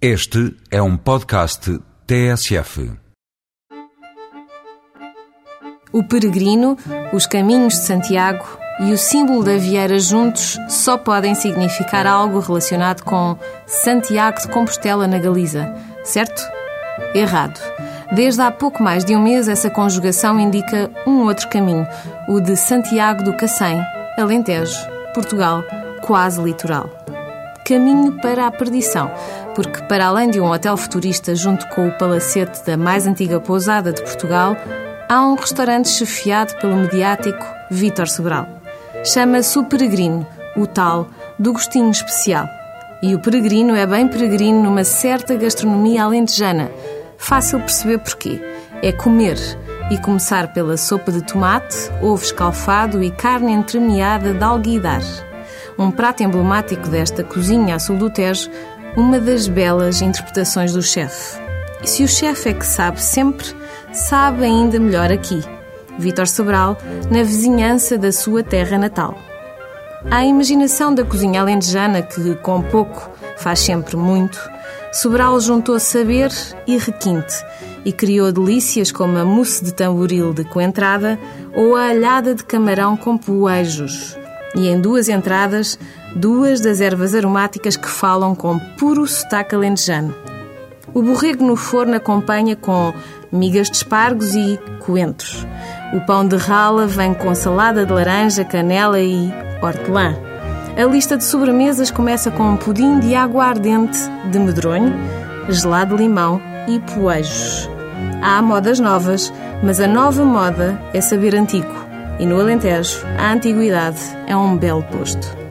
Este é um podcast TSF. O peregrino, os caminhos de Santiago e o símbolo da Vieira juntos só podem significar algo relacionado com Santiago de Compostela na Galiza, certo? Errado. Desde há pouco mais de um mês, essa conjugação indica um outro caminho, o de Santiago do Cacém, Alentejo, Portugal, quase litoral. Caminho para a perdição, porque para além de um hotel futurista junto com o palacete da mais antiga pousada de Portugal, há um restaurante chefiado pelo mediático Vítor Sobral. Chama-se o Peregrino, o tal, do gostinho especial. E o peregrino é bem peregrino numa certa gastronomia alentejana. Fácil perceber porquê. É comer e começar pela sopa de tomate, ovo escalfado e carne entremeada de alguidar um prato emblemático desta cozinha a sul do Tejo, uma das belas interpretações do chefe. E se o chefe é que sabe sempre, sabe ainda melhor aqui, Vítor Sobral, na vizinhança da sua terra natal. À imaginação da cozinha alentejana, que com pouco faz sempre muito, Sobral juntou saber e requinte e criou delícias como a mousse de tamboril de coentrada ou a alhada de camarão com poejos, e em duas entradas, duas das ervas aromáticas que falam com puro sotaque alentejano. O borrego no forno acompanha com migas de espargos e coentros. O pão de rala vem com salada de laranja, canela e hortelã. A lista de sobremesas começa com um pudim de água ardente de medronho, gelado de limão e poejos. Há modas novas, mas a nova moda é saber antigo. E no Alentejo, a antiguidade é um belo posto.